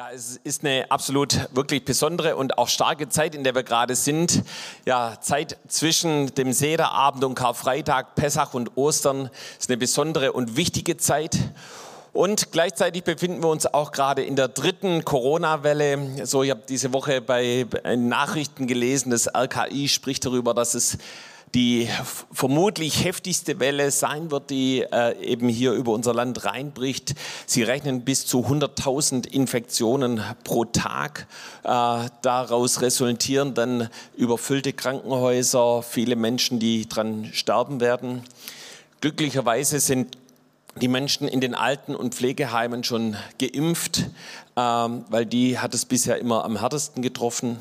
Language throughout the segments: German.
Ja, es ist eine absolut wirklich besondere und auch starke Zeit, in der wir gerade sind. Ja, Zeit zwischen dem Sederabend und Karfreitag, Pessach und Ostern ist eine besondere und wichtige Zeit. Und gleichzeitig befinden wir uns auch gerade in der dritten Corona-Welle. So, ich habe diese Woche bei Nachrichten gelesen, das RKI spricht darüber, dass es die vermutlich heftigste Welle sein wird, die äh, eben hier über unser Land reinbricht. Sie rechnen bis zu 100.000 Infektionen pro Tag. Äh, daraus resultieren dann überfüllte Krankenhäuser, viele Menschen, die dran sterben werden. Glücklicherweise sind die Menschen in den Alten- und Pflegeheimen schon geimpft, ähm, weil die hat es bisher immer am härtesten getroffen.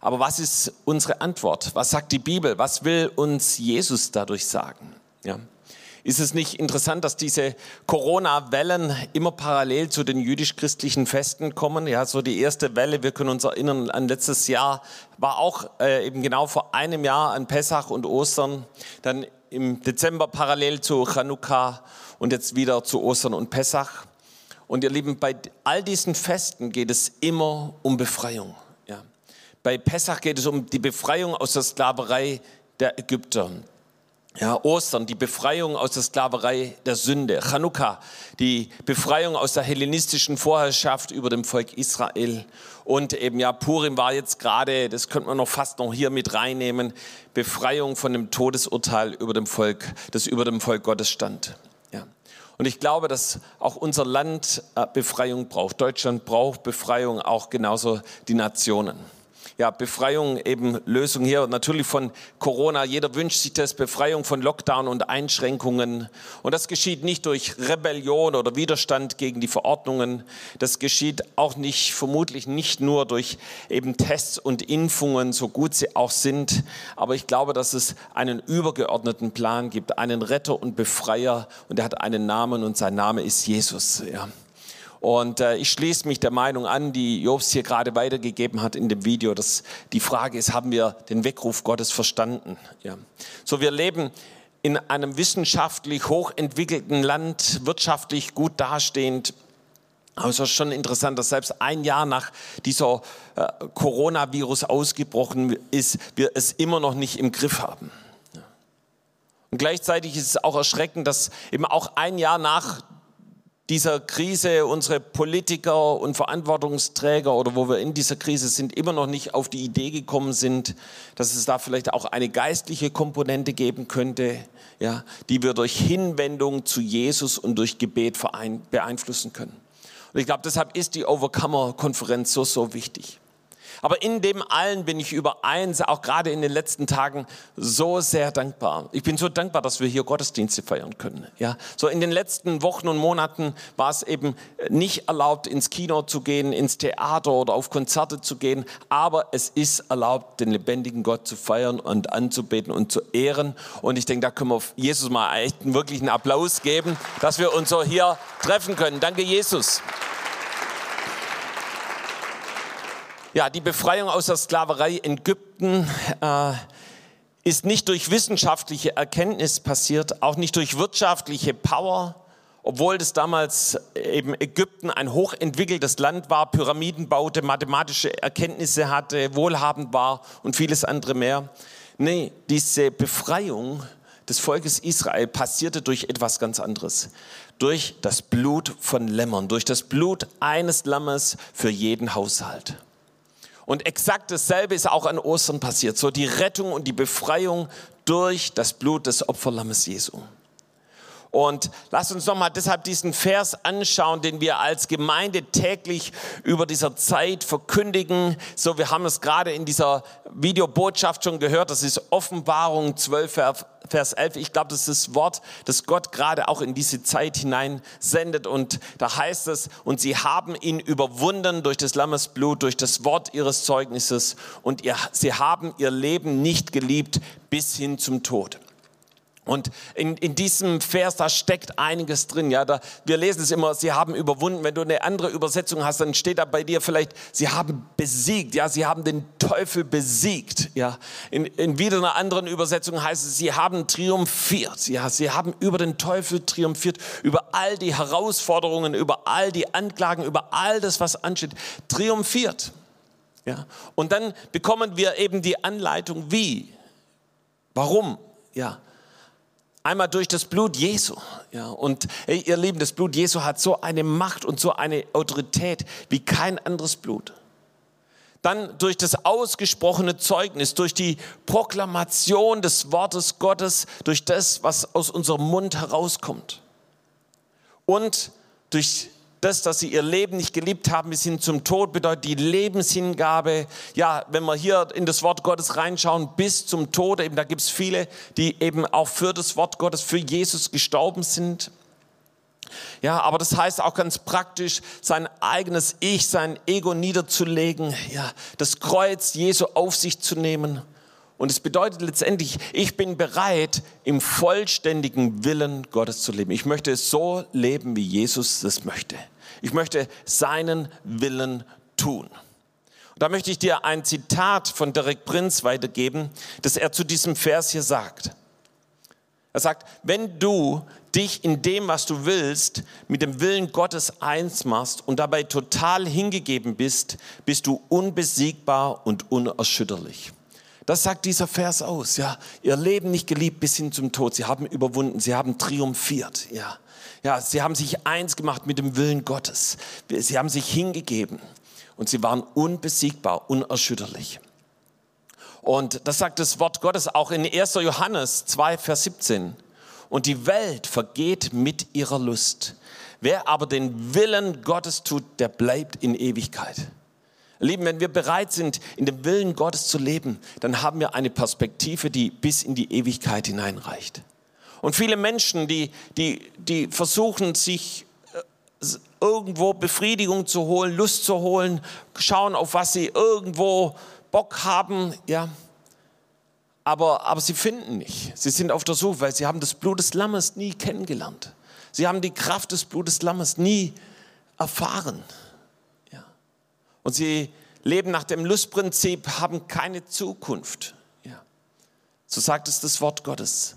Aber was ist unsere Antwort? Was sagt die Bibel? Was will uns Jesus dadurch sagen? Ja. Ist es nicht interessant, dass diese Corona-Wellen immer parallel zu den jüdisch-christlichen Festen kommen? Ja, so die erste Welle, wir können uns erinnern an letztes Jahr, war auch äh, eben genau vor einem Jahr an Pessach und Ostern. Dann im Dezember parallel zu Chanukka und jetzt wieder zu Ostern und Pessach. Und ihr Lieben, bei all diesen Festen geht es immer um Befreiung. Bei Pessach geht es um die Befreiung aus der Sklaverei der Ägypter. Ja, Ostern, die Befreiung aus der Sklaverei der Sünde. Chanukka, die Befreiung aus der hellenistischen Vorherrschaft über dem Volk Israel. Und eben ja, Purim war jetzt gerade, das könnte man noch fast noch hier mit reinnehmen, Befreiung von dem Todesurteil über dem Volk, das über dem Volk Gottes stand. Ja. Und ich glaube, dass auch unser Land äh, Befreiung braucht. Deutschland braucht Befreiung, auch genauso die Nationen ja, Befreiung, eben Lösung hier natürlich von Corona. Jeder wünscht sich das, Befreiung von Lockdown und Einschränkungen. Und das geschieht nicht durch Rebellion oder Widerstand gegen die Verordnungen. Das geschieht auch nicht, vermutlich nicht nur durch eben Tests und Impfungen, so gut sie auch sind. Aber ich glaube, dass es einen übergeordneten Plan gibt, einen Retter und Befreier. Und er hat einen Namen und sein Name ist Jesus. Ja. Und äh, ich schließe mich der Meinung an, die Jobs hier gerade weitergegeben hat in dem Video, dass die Frage ist, haben wir den Weckruf Gottes verstanden? Ja. So, wir leben in einem wissenschaftlich hochentwickelten Land, wirtschaftlich gut dastehend. Aber es ist schon interessant, dass selbst ein Jahr nach dieser äh, Coronavirus ausgebrochen ist, wir es immer noch nicht im Griff haben. Und gleichzeitig ist es auch erschreckend, dass eben auch ein Jahr nach dieser Krise unsere Politiker und Verantwortungsträger oder wo wir in dieser Krise sind, immer noch nicht auf die Idee gekommen sind, dass es da vielleicht auch eine geistliche Komponente geben könnte, ja, die wir durch Hinwendung zu Jesus und durch Gebet beeinflussen können. Und ich glaube, deshalb ist die Overcomer-Konferenz so, so wichtig. Aber in dem allen bin ich über eins, auch gerade in den letzten Tagen, so sehr dankbar. Ich bin so dankbar, dass wir hier Gottesdienste feiern können. Ja, so in den letzten Wochen und Monaten war es eben nicht erlaubt, ins Kino zu gehen, ins Theater oder auf Konzerte zu gehen. Aber es ist erlaubt, den lebendigen Gott zu feiern und anzubeten und zu ehren. Und ich denke, da können wir Jesus mal echt einen wirklichen Applaus geben, dass wir uns so hier treffen können. Danke, Jesus. Ja, die Befreiung aus der Sklaverei in Ägypten äh, ist nicht durch wissenschaftliche Erkenntnis passiert, auch nicht durch wirtschaftliche Power, obwohl das damals eben Ägypten ein hochentwickeltes Land war, Pyramiden baute, mathematische Erkenntnisse hatte, wohlhabend war und vieles andere mehr. Nee, diese Befreiung des Volkes Israel passierte durch etwas ganz anderes. Durch das Blut von Lämmern, durch das Blut eines Lammes für jeden Haushalt. Und exakt dasselbe ist auch an Ostern passiert. So die Rettung und die Befreiung durch das Blut des Opferlammes Jesu. Und lasst uns nochmal deshalb diesen Vers anschauen, den wir als Gemeinde täglich über dieser Zeit verkündigen. So, wir haben es gerade in dieser Videobotschaft schon gehört. Das ist Offenbarung 12, Vers 11. Ich glaube, das ist das Wort, das Gott gerade auch in diese Zeit hinein sendet. Und da heißt es, und sie haben ihn überwunden durch des Lammes Blut, durch das Wort ihres Zeugnisses. Und ihr, sie haben ihr Leben nicht geliebt bis hin zum Tod. Und in, in diesem Vers, da steckt einiges drin. Ja, da, wir lesen es immer, sie haben überwunden. Wenn du eine andere Übersetzung hast, dann steht da bei dir vielleicht, sie haben besiegt. Ja, sie haben den Teufel besiegt. Ja, in, in wieder einer anderen Übersetzung heißt es, sie haben triumphiert. Ja, sie haben über den Teufel triumphiert, über all die Herausforderungen, über all die Anklagen, über all das, was ansteht, triumphiert. Ja, und dann bekommen wir eben die Anleitung, wie, warum, ja. Einmal durch das Blut Jesu. Ja, und hey, ihr Lieben, das Blut Jesu hat so eine Macht und so eine Autorität wie kein anderes Blut. Dann durch das ausgesprochene Zeugnis, durch die Proklamation des Wortes Gottes, durch das, was aus unserem Mund herauskommt. Und durch das, dass sie ihr Leben nicht geliebt haben bis hin zum Tod, bedeutet die Lebenshingabe. Ja, wenn wir hier in das Wort Gottes reinschauen, bis zum Tod, eben da gibt es viele, die eben auch für das Wort Gottes, für Jesus gestorben sind. Ja, aber das heißt auch ganz praktisch, sein eigenes Ich, sein Ego niederzulegen, ja, das Kreuz Jesu auf sich zu nehmen. Und es bedeutet letztendlich, ich bin bereit, im vollständigen Willen Gottes zu leben. Ich möchte so leben, wie Jesus das möchte. Ich möchte seinen Willen tun. Und da möchte ich dir ein Zitat von Derek Prinz weitergeben, das er zu diesem Vers hier sagt. Er sagt, wenn du dich in dem, was du willst, mit dem Willen Gottes eins machst und dabei total hingegeben bist, bist du unbesiegbar und unerschütterlich. Das sagt dieser Vers aus. Ja, ihr Leben nicht geliebt bis hin zum Tod. Sie haben überwunden. Sie haben triumphiert. Ja, ja, sie haben sich eins gemacht mit dem Willen Gottes. Sie haben sich hingegeben und sie waren unbesiegbar, unerschütterlich. Und das sagt das Wort Gottes auch in 1. Johannes 2, Vers 17. Und die Welt vergeht mit ihrer Lust. Wer aber den Willen Gottes tut, der bleibt in Ewigkeit. Lieben, wenn wir bereit sind, in dem Willen Gottes zu leben, dann haben wir eine Perspektive, die bis in die Ewigkeit hineinreicht. Und viele Menschen, die, die, die versuchen, sich äh, irgendwo Befriedigung zu holen, Lust zu holen, schauen, auf was sie irgendwo Bock haben, ja. Aber, aber sie finden nicht. Sie sind auf der Suche, weil sie haben das Blut des Lammes nie kennengelernt. Sie haben die Kraft des Blutes des Lammes nie erfahren. Und sie leben nach dem Lustprinzip, haben keine Zukunft. Ja. So sagt es das Wort Gottes.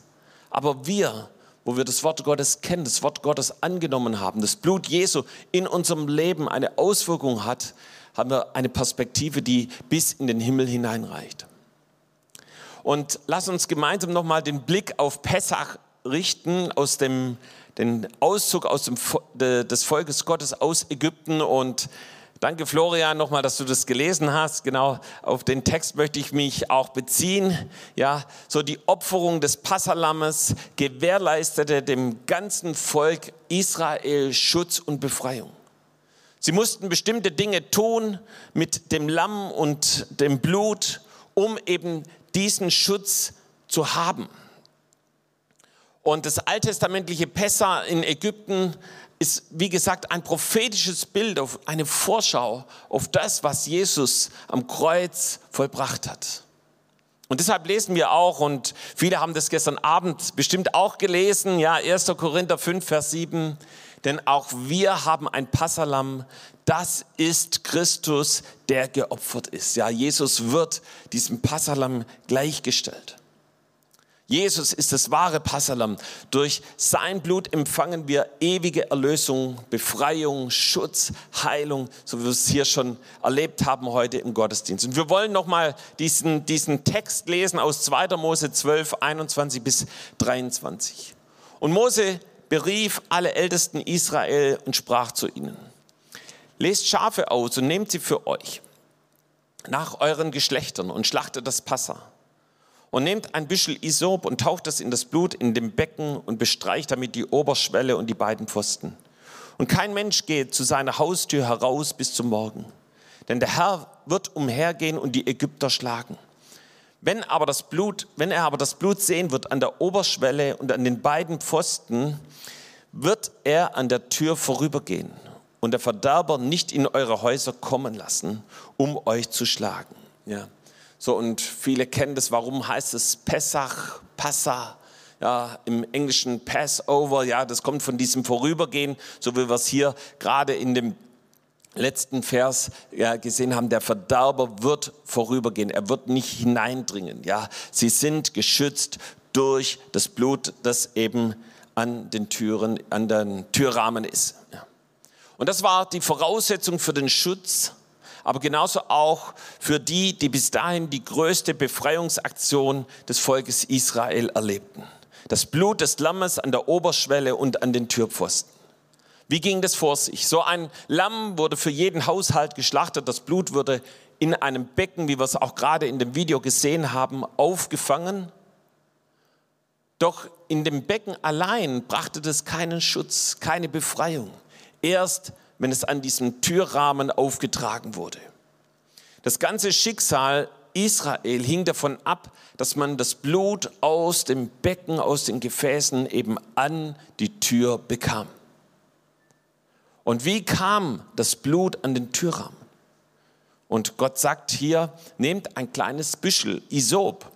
Aber wir, wo wir das Wort Gottes kennen, das Wort Gottes angenommen haben, das Blut Jesu in unserem Leben eine Auswirkung hat, haben wir eine Perspektive, die bis in den Himmel hineinreicht. Und lass uns gemeinsam nochmal den Blick auf Pessach richten, aus dem den Auszug aus dem, des Volkes Gottes aus Ägypten und Danke, Florian, nochmal, dass du das gelesen hast. Genau, auf den Text möchte ich mich auch beziehen. Ja, so die Opferung des Passalammes gewährleistete dem ganzen Volk Israel Schutz und Befreiung. Sie mussten bestimmte Dinge tun mit dem Lamm und dem Blut, um eben diesen Schutz zu haben. Und das alttestamentliche Pessa in Ägypten ist, wie gesagt, ein prophetisches Bild, auf eine Vorschau auf das, was Jesus am Kreuz vollbracht hat. Und deshalb lesen wir auch, und viele haben das gestern Abend bestimmt auch gelesen, ja, 1. Korinther 5, Vers 7, denn auch wir haben ein Passalam, das ist Christus, der geopfert ist. Ja, Jesus wird diesem Passalam gleichgestellt. Jesus ist das wahre Passalam. Durch sein Blut empfangen wir ewige Erlösung, Befreiung, Schutz, Heilung, so wie wir es hier schon erlebt haben heute im Gottesdienst. Und wir wollen nochmal diesen, diesen Text lesen aus 2. Mose 12, 21 bis 23. Und Mose berief alle Ältesten Israel und sprach zu ihnen. Lest Schafe aus und nehmt sie für euch nach euren Geschlechtern und schlachtet das Passa und nehmt ein Büschel Isop und taucht es in das Blut in dem Becken und bestreicht damit die Oberschwelle und die beiden Pfosten. Und kein Mensch geht zu seiner Haustür heraus bis zum Morgen. Denn der Herr wird umhergehen und die Ägypter schlagen. Wenn aber das Blut, wenn er aber das Blut sehen wird an der Oberschwelle und an den beiden Pfosten, wird er an der Tür vorübergehen und der Verderber nicht in eure Häuser kommen lassen, um euch zu schlagen. Ja. So, und viele kennen das. Warum heißt es Pessach, Passa? ja, im Englischen Passover, ja, das kommt von diesem Vorübergehen, so wie wir es hier gerade in dem letzten Vers ja, gesehen haben, der Verderber wird vorübergehen, er wird nicht hineindringen. Ja, sie sind geschützt durch das Blut, das eben an den Türen, an den Türrahmen ist. Ja. Und das war die Voraussetzung für den Schutz, aber genauso auch für die, die bis dahin die größte Befreiungsaktion des Volkes Israel erlebten. Das Blut des Lammes an der Oberschwelle und an den Türpfosten. Wie ging das vor sich? So ein Lamm wurde für jeden Haushalt geschlachtet. Das Blut wurde in einem Becken, wie wir es auch gerade in dem Video gesehen haben, aufgefangen. Doch in dem Becken allein brachte das keinen Schutz, keine Befreiung. Erst wenn es an diesem Türrahmen aufgetragen wurde. Das ganze Schicksal Israel hing davon ab, dass man das Blut aus dem Becken, aus den Gefäßen eben an die Tür bekam. Und wie kam das Blut an den Türrahmen? Und Gott sagt hier, nehmt ein kleines Büschel Isop.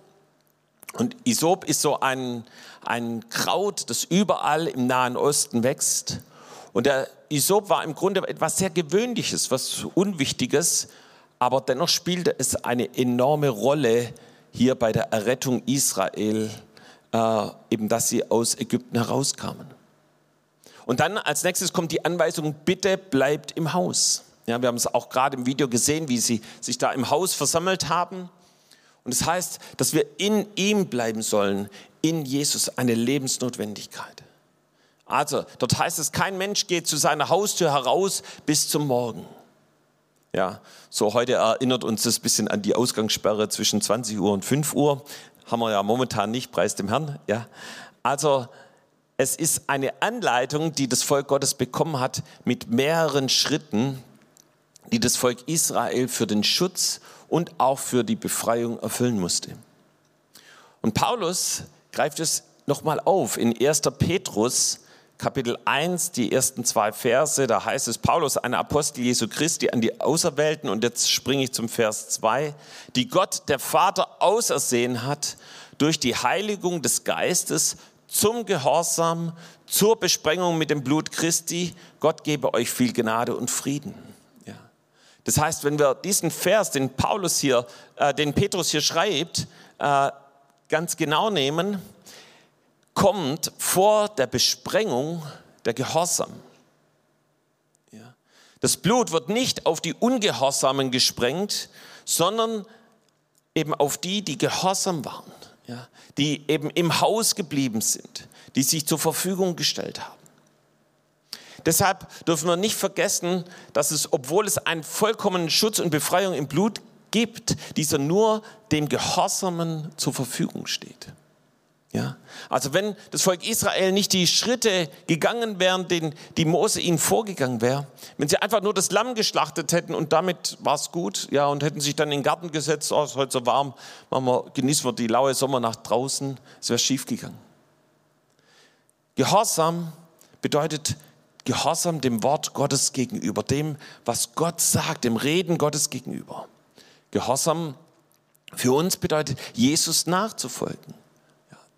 Und Isop ist so ein, ein Kraut, das überall im Nahen Osten wächst. Und der Isop war im Grunde etwas sehr Gewöhnliches, was Unwichtiges, aber dennoch spielte es eine enorme Rolle hier bei der Errettung Israel, äh, eben dass sie aus Ägypten herauskamen. Und dann als nächstes kommt die Anweisung, bitte bleibt im Haus. Ja, wir haben es auch gerade im Video gesehen, wie sie sich da im Haus versammelt haben. Und es das heißt, dass wir in ihm bleiben sollen, in Jesus, eine Lebensnotwendigkeit. Also, dort heißt es, kein Mensch geht zu seiner Haustür heraus bis zum Morgen. Ja, so heute erinnert uns das ein bisschen an die Ausgangssperre zwischen 20 Uhr und 5 Uhr. Haben wir ja momentan nicht, preis dem Herrn. Ja, also, es ist eine Anleitung, die das Volk Gottes bekommen hat mit mehreren Schritten, die das Volk Israel für den Schutz und auch für die Befreiung erfüllen musste. Und Paulus greift es nochmal auf in 1. Petrus Kapitel 1, die ersten zwei Verse, da heißt es, Paulus, ein Apostel Jesu Christi an die Auserwählten, und jetzt springe ich zum Vers 2, die Gott, der Vater, ausersehen hat durch die Heiligung des Geistes zum Gehorsam, zur Besprengung mit dem Blut Christi. Gott gebe euch viel Gnade und Frieden. Ja. Das heißt, wenn wir diesen Vers, den Paulus hier, äh, den Petrus hier schreibt, äh, ganz genau nehmen, kommt vor der Besprengung der Gehorsam. Das Blut wird nicht auf die Ungehorsamen gesprengt, sondern eben auf die, die gehorsam waren, ja, die eben im Haus geblieben sind, die sich zur Verfügung gestellt haben. Deshalb dürfen wir nicht vergessen, dass es, obwohl es einen vollkommenen Schutz und Befreiung im Blut gibt, dieser nur dem Gehorsamen zur Verfügung steht. Ja? Also wenn das Volk Israel nicht die Schritte gegangen wären, den, die Mose ihnen vorgegangen wäre, wenn sie einfach nur das Lamm geschlachtet hätten und damit war es gut, ja, und hätten sich dann in den Garten gesetzt, oh, ist heute so warm, machen wir, genießen wir die laue Sommernacht draußen, es wäre schief gegangen. Gehorsam bedeutet Gehorsam dem Wort Gottes gegenüber, dem, was Gott sagt, dem Reden Gottes gegenüber. Gehorsam für uns bedeutet, Jesus nachzufolgen.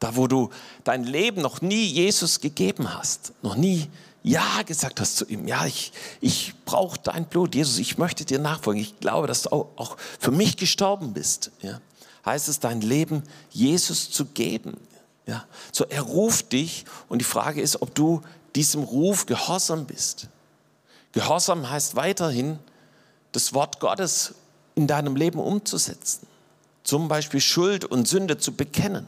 Da, wo du dein Leben noch nie Jesus gegeben hast, noch nie Ja gesagt hast zu ihm. Ja, ich, ich brauche dein Blut. Jesus, ich möchte dir nachfolgen. Ich glaube, dass du auch, auch für mich gestorben bist. Ja, heißt es, dein Leben Jesus zu geben. Ja, so er ruft dich und die Frage ist, ob du diesem Ruf gehorsam bist. Gehorsam heißt weiterhin, das Wort Gottes in deinem Leben umzusetzen. Zum Beispiel Schuld und Sünde zu bekennen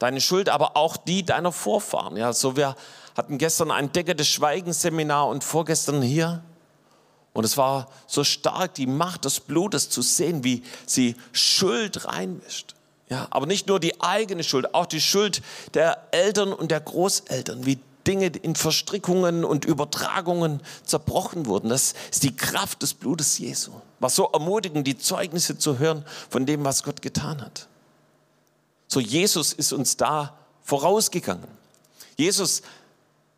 deine Schuld, aber auch die deiner Vorfahren. Ja, so wir hatten gestern ein Decke des Schweigens Seminar und vorgestern hier. Und es war so stark, die Macht des Blutes zu sehen, wie sie Schuld reinmischt. Ja, aber nicht nur die eigene Schuld, auch die Schuld der Eltern und der Großeltern, wie Dinge in Verstrickungen und Übertragungen zerbrochen wurden. Das ist die Kraft des Blutes Jesu. War so ermutigend, die Zeugnisse zu hören von dem, was Gott getan hat. So Jesus ist uns da vorausgegangen. Jesus,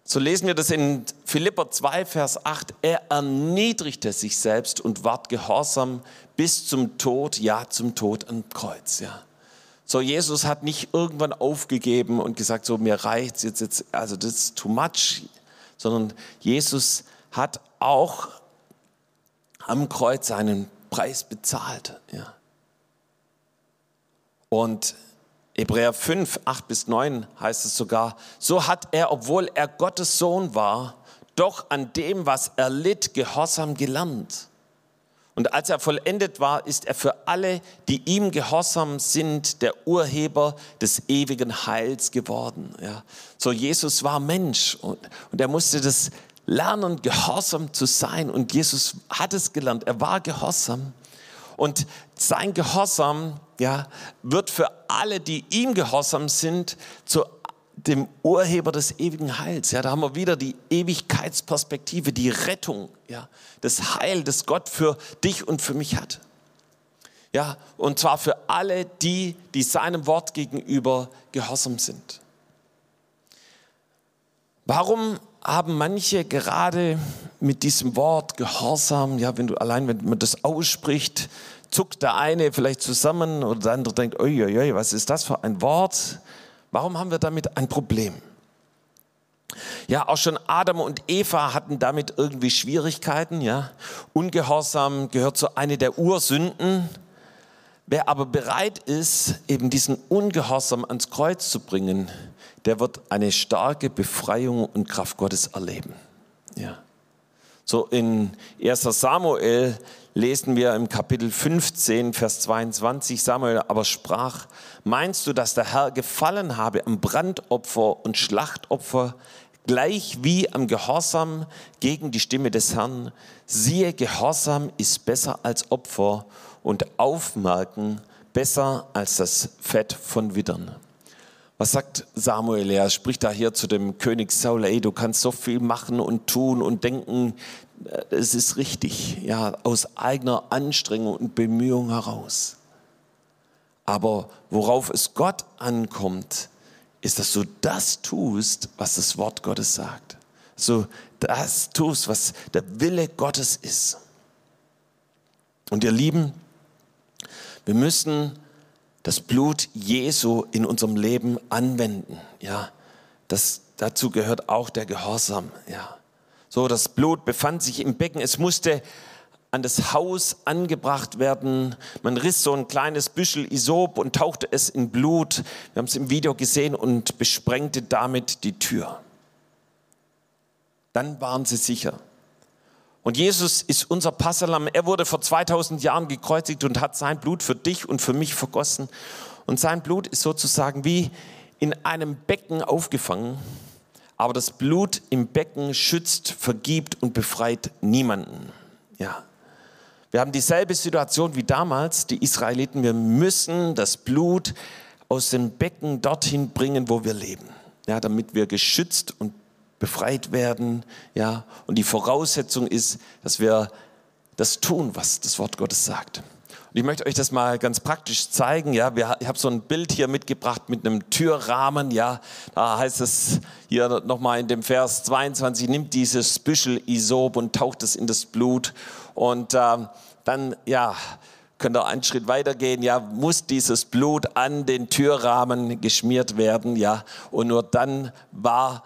so lesen wir das in Philipper 2, Vers 8, er erniedrigte sich selbst und ward gehorsam bis zum Tod, ja zum Tod am Kreuz. Ja. So, Jesus hat nicht irgendwann aufgegeben und gesagt, so, mir reicht's jetzt, jetzt, also das ist too much, sondern Jesus hat auch am Kreuz seinen Preis bezahlt, ja. Und Hebräer 5, 8 bis 9 heißt es sogar, so hat er, obwohl er Gottes Sohn war, doch an dem, was er litt, Gehorsam gelernt. Und als er vollendet war, ist er für alle, die ihm gehorsam sind, der Urheber des ewigen Heils geworden. Ja. So Jesus war Mensch und, und er musste das lernen, gehorsam zu sein. Und Jesus hat es gelernt. Er war gehorsam. Und sein Gehorsam ja, wird für alle, die ihm gehorsam sind, zu dem Urheber des ewigen Heils. Ja, da haben wir wieder die Ewigkeitsperspektive, die Rettung, ja, das Heil, das Gott für dich und für mich hat. Ja, und zwar für alle die, die seinem Wort gegenüber gehorsam sind. Warum haben manche gerade mit diesem Wort Gehorsam, ja, wenn du allein, wenn man das ausspricht, zuckt der eine vielleicht zusammen oder der andere denkt, oi, was ist das für ein Wort? Warum haben wir damit ein Problem? Ja, auch schon Adam und Eva hatten damit irgendwie Schwierigkeiten, ja. Ungehorsam gehört zu einer der Ursünden. Wer aber bereit ist, eben diesen Ungehorsam ans Kreuz zu bringen, der wird eine starke Befreiung und Kraft Gottes erleben. Ja. So in 1 Samuel lesen wir im Kapitel 15, Vers 22, Samuel aber sprach, meinst du, dass der Herr gefallen habe am Brandopfer und Schlachtopfer, gleich wie am Gehorsam gegen die Stimme des Herrn? Siehe, Gehorsam ist besser als Opfer und Aufmerken besser als das Fett von Widdern. Was sagt Samuel? Er spricht da hier zu dem König Saul, ey, du kannst so viel machen und tun und denken, äh, es ist richtig, ja, aus eigener Anstrengung und Bemühung heraus. Aber worauf es Gott ankommt, ist, dass du das tust, was das Wort Gottes sagt. So das tust, was der Wille Gottes ist. Und ihr Lieben, wir müssen das Blut Jesu in unserem Leben anwenden. Ja, das, dazu gehört auch der Gehorsam. Ja, so das Blut befand sich im Becken. Es musste an das Haus angebracht werden. Man riss so ein kleines Büschel Isop und tauchte es in Blut. Wir haben es im Video gesehen und besprengte damit die Tür. Dann waren sie sicher. Und Jesus ist unser Passalam. Er wurde vor 2000 Jahren gekreuzigt und hat sein Blut für dich und für mich vergossen. Und sein Blut ist sozusagen wie in einem Becken aufgefangen. Aber das Blut im Becken schützt, vergibt und befreit niemanden. Ja. Wir haben dieselbe Situation wie damals, die Israeliten. Wir müssen das Blut aus dem Becken dorthin bringen, wo wir leben. Ja, damit wir geschützt und befreit werden. Ja, und die Voraussetzung ist, dass wir das tun, was das Wort Gottes sagt. Und ich möchte euch das mal ganz praktisch zeigen. Ja, wir, ich habe so ein Bild hier mitgebracht mit einem Türrahmen. Ja, da heißt es hier nochmal in dem Vers 22, nimmt dieses Büschel Isop und taucht es in das Blut. Und äh, dann, ja, könnt ihr einen Schritt weitergehen, ja, muss dieses Blut an den Türrahmen geschmiert werden, ja, und nur dann war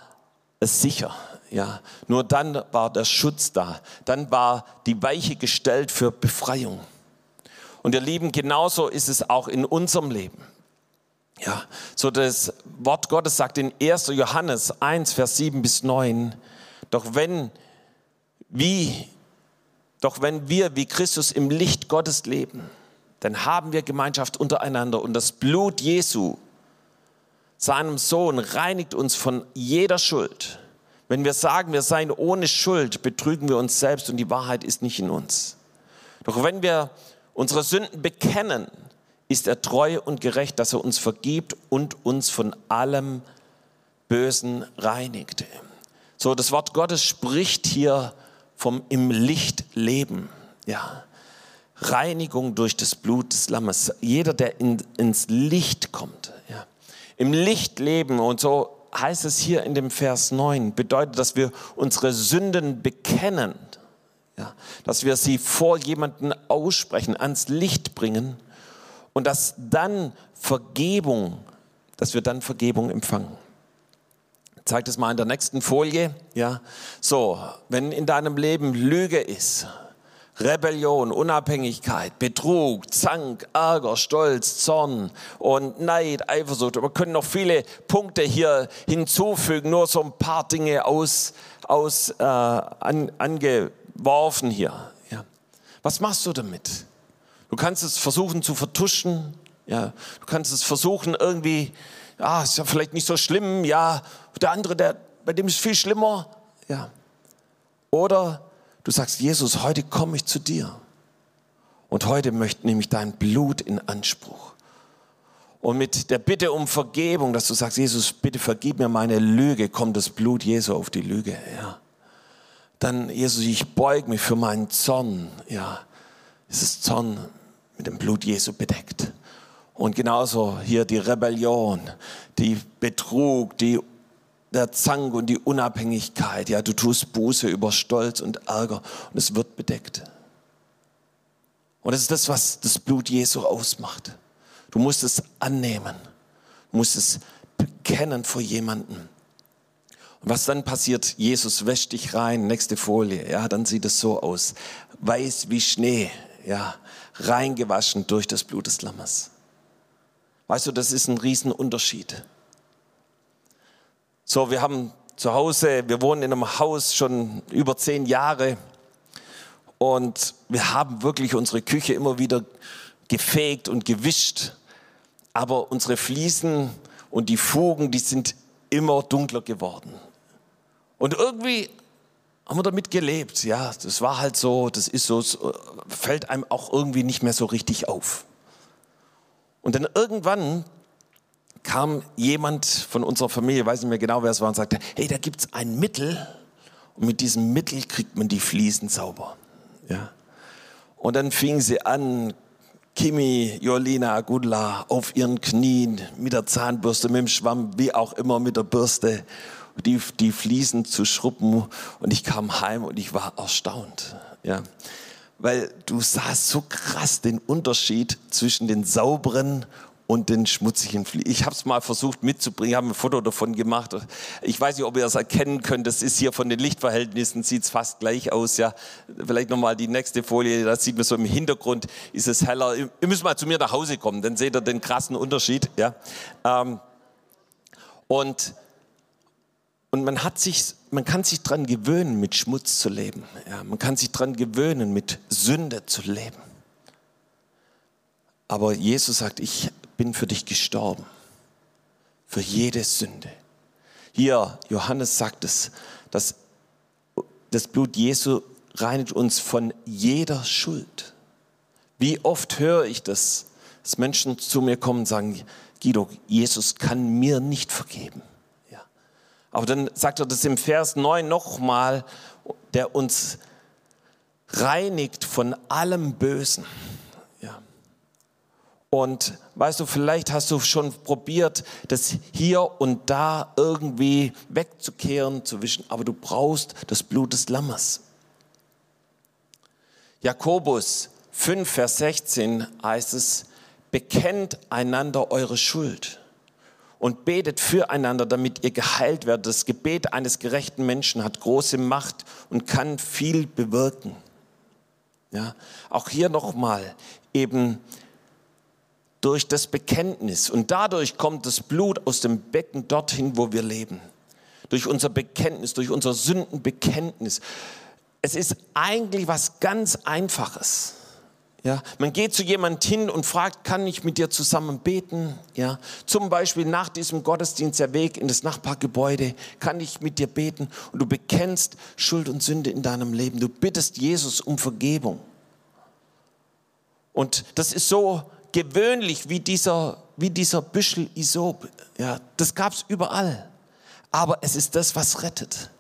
es sicher. Ja, nur dann war der Schutz da. Dann war die Weiche gestellt für Befreiung. Und ihr Lieben, genauso ist es auch in unserem Leben. Ja, so das Wort Gottes sagt in 1. Johannes 1, Vers 7 bis 9, doch wenn, wie, doch wenn wir wie Christus im Licht Gottes leben, dann haben wir Gemeinschaft untereinander und das Blut Jesu, seinem Sohn reinigt uns von jeder Schuld. Wenn wir sagen, wir seien ohne Schuld, betrügen wir uns selbst und die Wahrheit ist nicht in uns. Doch wenn wir unsere Sünden bekennen, ist er treu und gerecht, dass er uns vergibt und uns von allem Bösen reinigt. So, das Wort Gottes spricht hier vom im Licht leben. Ja. Reinigung durch das Blut des Lammes. Jeder, der in, ins Licht kommt, im Licht leben und so heißt es hier in dem Vers 9, bedeutet, dass wir unsere Sünden bekennen, ja, dass wir sie vor jemanden aussprechen, ans Licht bringen und dass dann Vergebung, dass wir dann Vergebung empfangen. Zeig das mal in der nächsten Folie. Ja, so, wenn in deinem Leben Lüge ist, Rebellion, Unabhängigkeit, Betrug, Zank, Ärger, Stolz, Zorn und Neid, Eifersucht. Wir können noch viele Punkte hier hinzufügen, nur so ein paar Dinge aus, aus äh, an, angeworfen hier. Ja. Was machst du damit? Du kannst es versuchen zu vertuschen. Ja. Du kannst es versuchen irgendwie, ja, ist ja vielleicht nicht so schlimm. Ja, der andere, der, bei dem ist viel schlimmer. Ja. Oder Du sagst, Jesus, heute komme ich zu dir. Und heute möchte nehme ich dein Blut in Anspruch. Und mit der Bitte um Vergebung, dass du sagst, Jesus, bitte vergib mir meine Lüge, kommt das Blut Jesu auf die Lüge. Ja. Dann, Jesus, ich beug mich für meinen Zorn. Ja, es ist Zorn mit dem Blut Jesu bedeckt. Und genauso hier die Rebellion, die Betrug, die der Zank und die Unabhängigkeit. Ja, du tust Buße über Stolz und Ärger und es wird bedeckt. Und das ist das, was das Blut Jesu ausmacht. Du musst es annehmen. Du musst es bekennen vor jemandem. Und was dann passiert, Jesus wäscht dich rein, nächste Folie, ja, dann sieht es so aus. Weiß wie Schnee, ja, reingewaschen durch das Blut des Lammes. Weißt du, das ist ein Riesenunterschied. So, wir haben zu Hause, wir wohnen in einem Haus schon über zehn Jahre und wir haben wirklich unsere Küche immer wieder gefegt und gewischt, aber unsere Fliesen und die Fugen, die sind immer dunkler geworden. Und irgendwie haben wir damit gelebt, ja, das war halt so, das ist so, es fällt einem auch irgendwie nicht mehr so richtig auf. Und dann irgendwann kam jemand von unserer Familie, weiß nicht mehr genau, wer es war, und sagte, hey, da gibt es ein Mittel und mit diesem Mittel kriegt man die Fliesen sauber. Ja. Und dann fing sie an, Kimi, Jolina, Gudla auf ihren Knien mit der Zahnbürste, mit dem Schwamm, wie auch immer mit der Bürste, die, die Fliesen zu schrubben. Und ich kam heim und ich war erstaunt. Ja. Weil du sahst so krass den Unterschied zwischen den sauberen und den schmutzigen Fliegen. Ich habe es mal versucht mitzubringen, habe ein Foto davon gemacht. Ich weiß nicht, ob ihr das erkennen könnt. Das ist hier von den Lichtverhältnissen, sieht es fast gleich aus. Ja, Vielleicht nochmal die nächste Folie, da sieht man so im Hintergrund, ist es heller. Ihr müsst mal zu mir nach Hause kommen, dann seht ihr den krassen Unterschied. Ja? Ähm, und, und man, hat sich, man kann sich daran gewöhnen, mit Schmutz zu leben. Ja? Man kann sich daran gewöhnen, mit Sünde zu leben. Aber Jesus sagt, ich bin für dich gestorben. Für jede Sünde. Hier, Johannes sagt es, dass das Blut Jesu reinigt uns von jeder Schuld. Wie oft höre ich das, dass Menschen zu mir kommen und sagen, Guido, Jesus kann mir nicht vergeben. Ja. Aber dann sagt er das im Vers 9 nochmal, der uns reinigt von allem Bösen. Und weißt du, vielleicht hast du schon probiert, das hier und da irgendwie wegzukehren, zu wischen, aber du brauchst das Blut des Lammes. Jakobus 5, Vers 16 heißt es, bekennt einander eure Schuld und betet füreinander, damit ihr geheilt werdet. Das Gebet eines gerechten Menschen hat große Macht und kann viel bewirken. Ja, auch hier nochmal eben durch das Bekenntnis. Und dadurch kommt das Blut aus dem Becken dorthin, wo wir leben. Durch unser Bekenntnis, durch unser Sündenbekenntnis. Es ist eigentlich was ganz Einfaches. Ja, man geht zu jemand hin und fragt, kann ich mit dir zusammen beten? Ja, zum Beispiel nach diesem Gottesdienst der Weg in das Nachbargebäude, kann ich mit dir beten? Und du bekennst Schuld und Sünde in deinem Leben. Du bittest Jesus um Vergebung. Und das ist so gewöhnlich wie dieser, wie dieser Büschel Isop. Ja, das gab es überall. Aber es ist das, was rettet.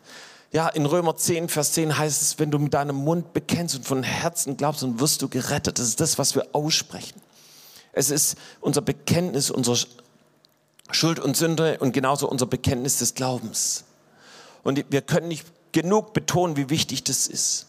Ja, in Römer 10, Vers 10 heißt es, wenn du mit deinem Mund bekennst und von Herzen glaubst, dann wirst du gerettet. Das ist das, was wir aussprechen. Es ist unser Bekenntnis unserer Schuld und Sünde und genauso unser Bekenntnis des Glaubens. Und wir können nicht genug betonen, wie wichtig das ist.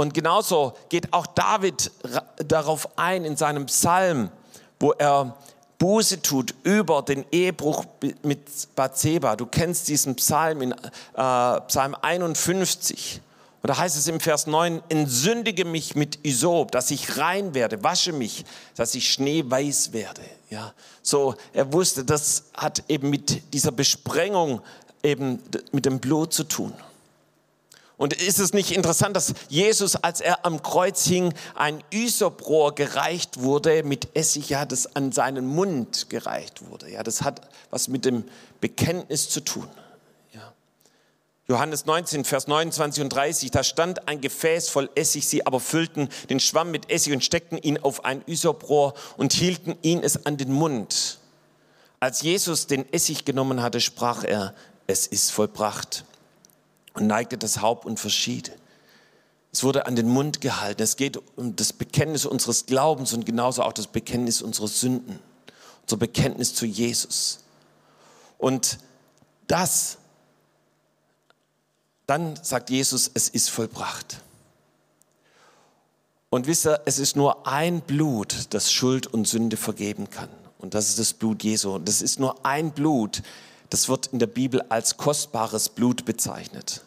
Und genauso geht auch David darauf ein in seinem Psalm, wo er Buße tut über den Ehebruch mit Bathseba. Du kennst diesen Psalm in äh, Psalm 51. Und da heißt es im Vers 9, entsündige mich mit Isop, dass ich rein werde, wasche mich, dass ich schneeweiß werde. Ja, so, er wusste, das hat eben mit dieser Besprengung eben mit dem Blut zu tun. Und ist es nicht interessant, dass Jesus, als er am Kreuz hing, ein Isoprohr gereicht wurde mit Essig, ja, das an seinen Mund gereicht wurde. Ja, das hat was mit dem Bekenntnis zu tun. Ja. Johannes 19, Vers 29 und 30, da stand ein Gefäß voll Essig, sie aber füllten den Schwamm mit Essig und steckten ihn auf ein Isoprohr und hielten ihn es an den Mund. Als Jesus den Essig genommen hatte, sprach er, es ist vollbracht und neigte das Haupt und verschied. Es wurde an den Mund gehalten. Es geht um das Bekenntnis unseres Glaubens und genauso auch das Bekenntnis unserer Sünden, unser Bekenntnis zu Jesus. Und das, dann sagt Jesus, es ist vollbracht. Und wisst ihr, es ist nur ein Blut, das Schuld und Sünde vergeben kann. Und das ist das Blut Jesu. Und das ist nur ein Blut, das wird in der Bibel als kostbares Blut bezeichnet.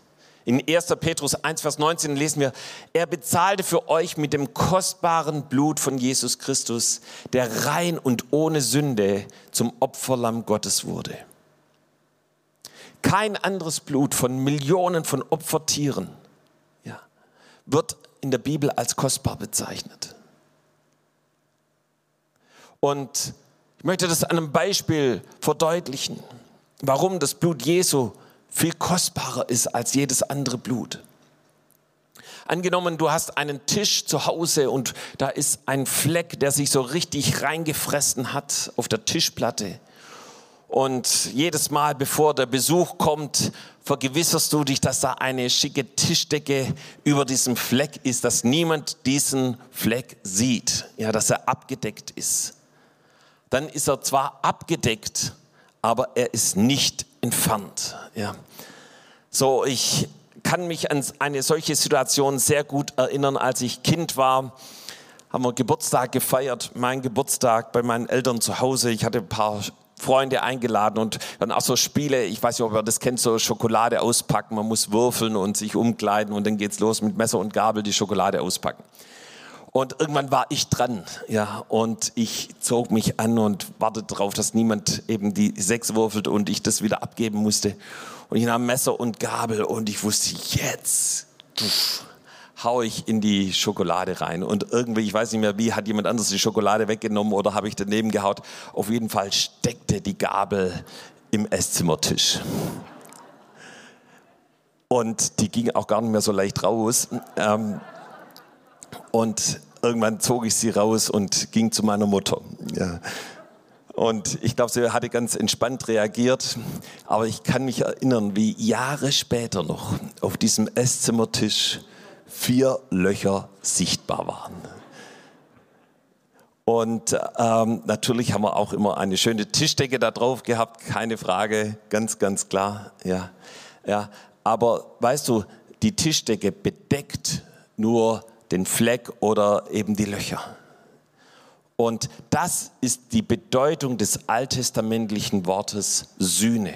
In 1. Petrus 1, Vers 19 lesen wir, er bezahlte für euch mit dem kostbaren Blut von Jesus Christus, der rein und ohne Sünde zum Opferlamm Gottes wurde. Kein anderes Blut von Millionen von Opfertieren ja, wird in der Bibel als kostbar bezeichnet. Und ich möchte das an einem Beispiel verdeutlichen, warum das Blut Jesu viel kostbarer ist als jedes andere Blut. Angenommen, du hast einen Tisch zu Hause und da ist ein Fleck, der sich so richtig reingefressen hat auf der Tischplatte. Und jedes Mal, bevor der Besuch kommt, vergewisserst du dich, dass da eine schicke Tischdecke über diesem Fleck ist, dass niemand diesen Fleck sieht, ja, dass er abgedeckt ist. Dann ist er zwar abgedeckt, aber er ist nicht entfernt. Ja. So, ich kann mich an eine solche Situation sehr gut erinnern, als ich Kind war. Haben wir Geburtstag gefeiert, mein Geburtstag bei meinen Eltern zu Hause. Ich hatte ein paar Freunde eingeladen und dann auch so Spiele, ich weiß nicht, ob ihr das kennt, so Schokolade auspacken, man muss würfeln und sich umkleiden und dann geht's los mit Messer und Gabel die Schokolade auspacken. Und irgendwann war ich dran, ja, und ich zog mich an und wartete darauf, dass niemand eben die sechs würfelt und ich das wieder abgeben musste. Und ich nahm Messer und Gabel und ich wusste, jetzt pff, hau ich in die Schokolade rein. Und irgendwie, ich weiß nicht mehr wie, hat jemand anderes die Schokolade weggenommen oder habe ich daneben gehaut. Auf jeden Fall steckte die Gabel im Esszimmertisch. Und die ging auch gar nicht mehr so leicht raus. Ähm, und irgendwann zog ich sie raus und ging zu meiner Mutter. Ja. Und ich glaube, sie hatte ganz entspannt reagiert. Aber ich kann mich erinnern, wie Jahre später noch auf diesem Esszimmertisch vier Löcher sichtbar waren. Und ähm, natürlich haben wir auch immer eine schöne Tischdecke da drauf gehabt, keine Frage, ganz, ganz klar. Ja, ja. Aber weißt du, die Tischdecke bedeckt nur den Fleck oder eben die Löcher. Und das ist die Bedeutung des alttestamentlichen Wortes Sühne,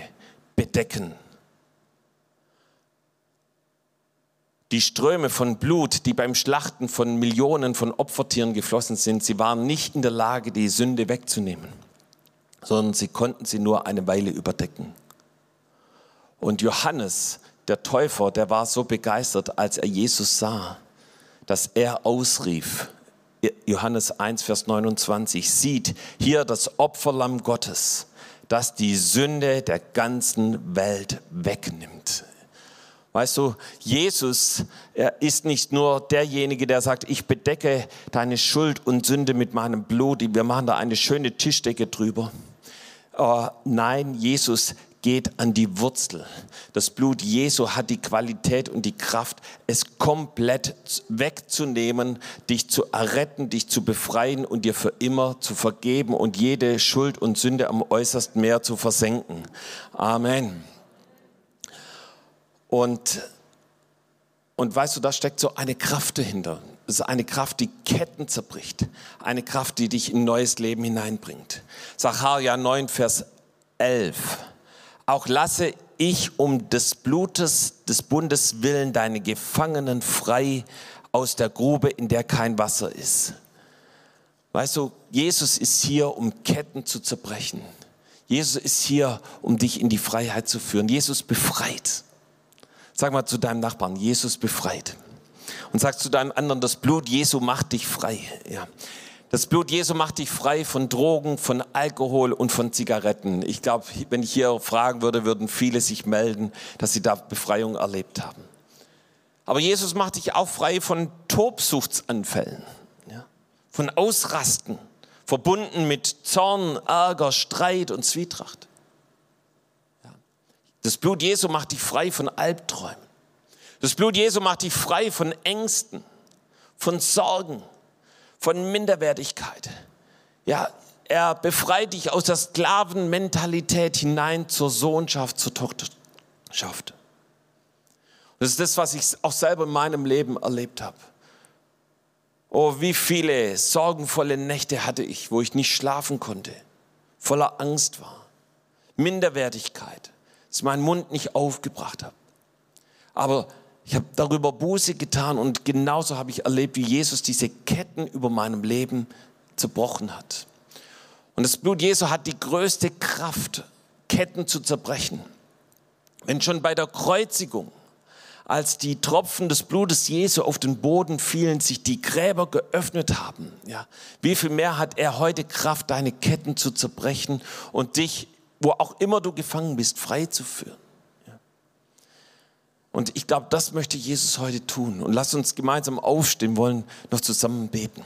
bedecken. Die Ströme von Blut, die beim Schlachten von Millionen von Opfertieren geflossen sind, sie waren nicht in der Lage, die Sünde wegzunehmen, sondern sie konnten sie nur eine Weile überdecken. Und Johannes, der Täufer, der war so begeistert, als er Jesus sah dass er ausrief, Johannes 1, Vers 29, sieht hier das Opferlamm Gottes, das die Sünde der ganzen Welt wegnimmt. Weißt du, Jesus er ist nicht nur derjenige, der sagt, ich bedecke deine Schuld und Sünde mit meinem Blut, wir machen da eine schöne Tischdecke drüber. Uh, nein, Jesus geht an die Wurzel. Das Blut Jesu hat die Qualität und die Kraft, es komplett wegzunehmen, dich zu erretten, dich zu befreien und dir für immer zu vergeben und jede Schuld und Sünde am äußersten Meer zu versenken. Amen. Und Und weißt du, da steckt so eine Kraft dahinter. Es ist eine Kraft, die Ketten zerbricht. Eine Kraft, die dich in neues Leben hineinbringt. Sacharja 9, Vers 11. Auch lasse ich um des Blutes des Bundes willen deine Gefangenen frei aus der Grube, in der kein Wasser ist. Weißt du, Jesus ist hier, um Ketten zu zerbrechen. Jesus ist hier, um dich in die Freiheit zu führen. Jesus befreit. Sag mal zu deinem Nachbarn, Jesus befreit. Und sag zu deinem anderen, das Blut Jesu macht dich frei. Ja. Das Blut Jesu macht dich frei von Drogen, von Alkohol und von Zigaretten. Ich glaube, wenn ich hier fragen würde, würden viele sich melden, dass sie da Befreiung erlebt haben. Aber Jesus macht dich auch frei von Tobsuchtsanfällen, ja, von Ausrasten, verbunden mit Zorn, Ärger, Streit und Zwietracht. Ja. Das Blut Jesu macht dich frei von Albträumen. Das Blut Jesu macht dich frei von Ängsten, von Sorgen, von Minderwertigkeit. Ja, er befreit dich aus der Sklavenmentalität hinein zur Sohnschaft, zur Tochterschaft. Das ist das, was ich auch selber in meinem Leben erlebt habe. Oh, wie viele sorgenvolle Nächte hatte ich, wo ich nicht schlafen konnte, voller Angst war, Minderwertigkeit, dass ich meinen Mund nicht aufgebracht habe. Aber ich habe darüber Buße getan und genauso habe ich erlebt, wie Jesus diese Ketten über meinem Leben zerbrochen hat. Und das Blut Jesu hat die größte Kraft, Ketten zu zerbrechen. Wenn schon bei der Kreuzigung, als die Tropfen des Blutes Jesu auf den Boden fielen, sich die Gräber geöffnet haben, ja, wie viel mehr hat er heute Kraft, deine Ketten zu zerbrechen und dich, wo auch immer du gefangen bist, frei zu führen. Und ich glaube, das möchte Jesus heute tun. Und lass uns gemeinsam aufstehen wollen, noch zusammen beten.